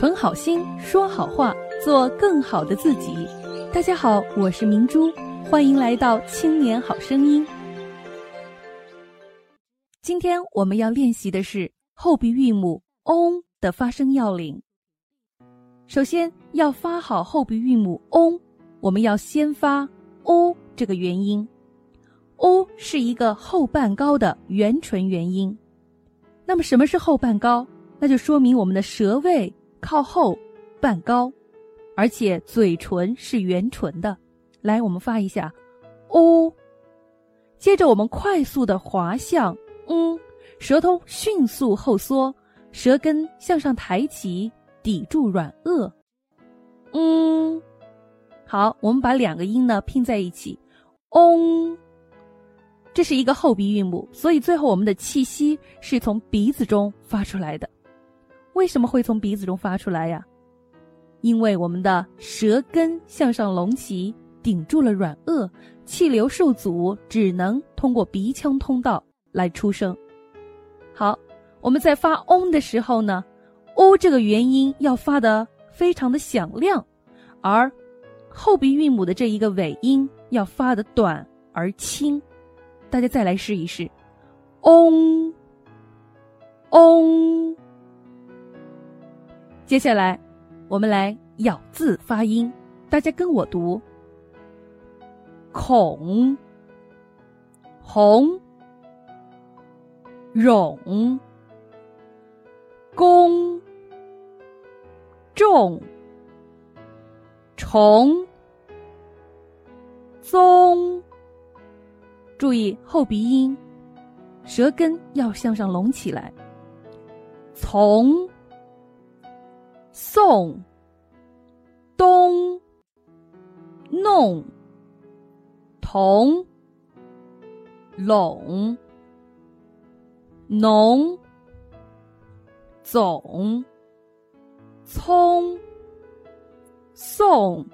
存好心，说好话，做更好的自己。大家好，我是明珠，欢迎来到青年好声音。今天我们要练习的是后鼻韵母 “ong” 的发声要领。首先要发好后鼻韵母 “ong”，我们要先发 “o” 这个元音。“o” 是一个后半高的元唇元音。那么什么是后半高？那就说明我们的舌位。靠后，半高，而且嘴唇是圆唇的。来，我们发一下哦。接着我们快速的滑向，嗯，舌头迅速后缩，舌根向上抬起，抵住软腭，嗯。好，我们把两个音呢拼在一起，嗡。这是一个后鼻韵母，所以最后我们的气息是从鼻子中发出来的。为什么会从鼻子中发出来呀？因为我们的舌根向上隆起，顶住了软腭，气流受阻，只能通过鼻腔通道来出声。好，我们在发 “ong” 的时候呢，“o” 这个元音要发的非常的响亮，而后鼻韵母的这一个尾音要发的短而轻。大家再来试一试翁”，“翁。接下来，我们来咬字发音，大家跟我读：孔、红、绒、公、重、虫、宗。注意后鼻音，舌根要向上隆起来。从。送、东、弄、同、拢、农、总、葱、送、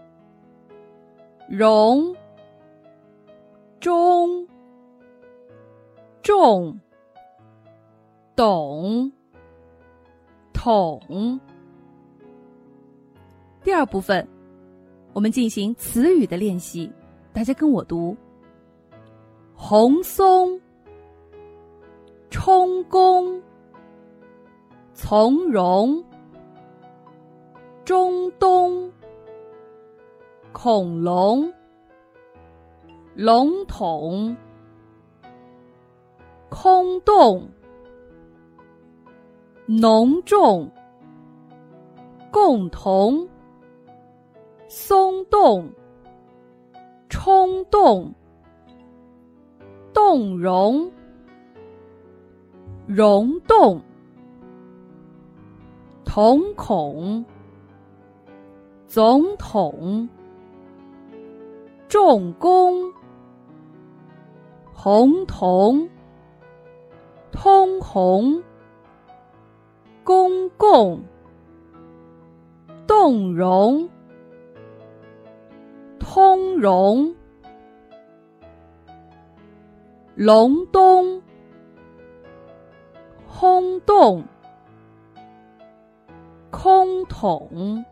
容、中、重、懂、统。第二部分，我们进行词语的练习，大家跟我读：红松、充公、从容、中东、恐龙、笼统、空洞、浓重、共同。松动、冲动、动容、溶动、瞳孔、总统、重工、红铜、通红、公共、动容。通融、隆冬、轰动、空桶、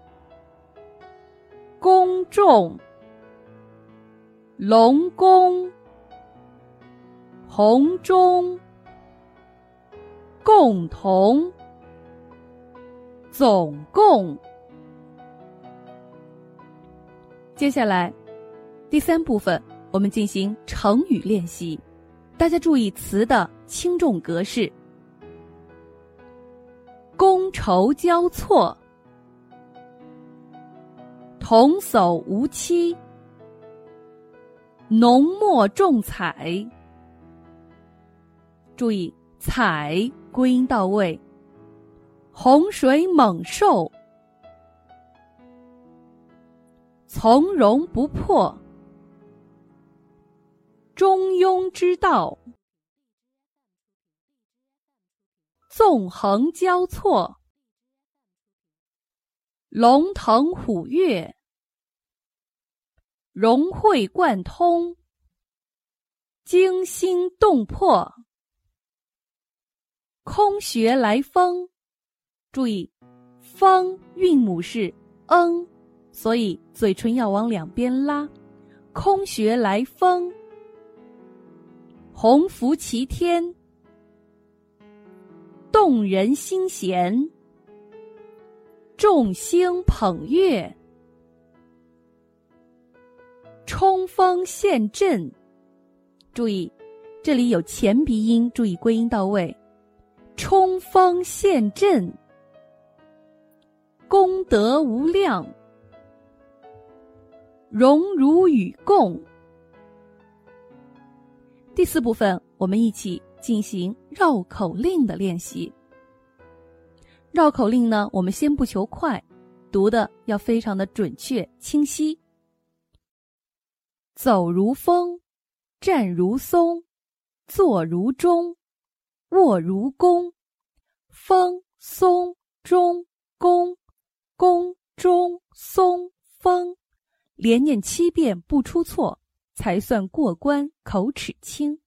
公众、龙宫、红中、共同、总共。接下来，第三部分我们进行成语练习，大家注意词的轻重格式：觥筹交错、童叟无欺、浓墨重彩。注意彩归音到位，洪水猛兽。从容不迫，中庸之道；纵横交错，龙腾虎跃；融会贯通，惊心动魄；空穴来风。注意，风韵母是嗯，所以嘴唇要往两边拉。空穴来风，鸿福齐天，动人心弦，众星捧月，冲锋陷阵。注意，这里有前鼻音，注意归音到位。冲锋陷阵，功德无量，荣辱与共。第四部分，我们一起进行绕口令的练习。绕口令呢，我们先不求快，读的要非常的准确清晰。走如风，站如松，坐如钟。卧如弓，风松钟弓，弓中松风，连念七遍不出错，才算过关口齿清。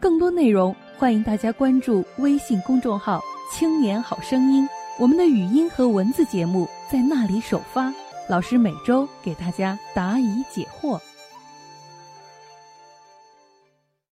更多内容，欢迎大家关注微信公众号“青年好声音”，我们的语音和文字节目在那里首发，老师每周给大家答疑解惑。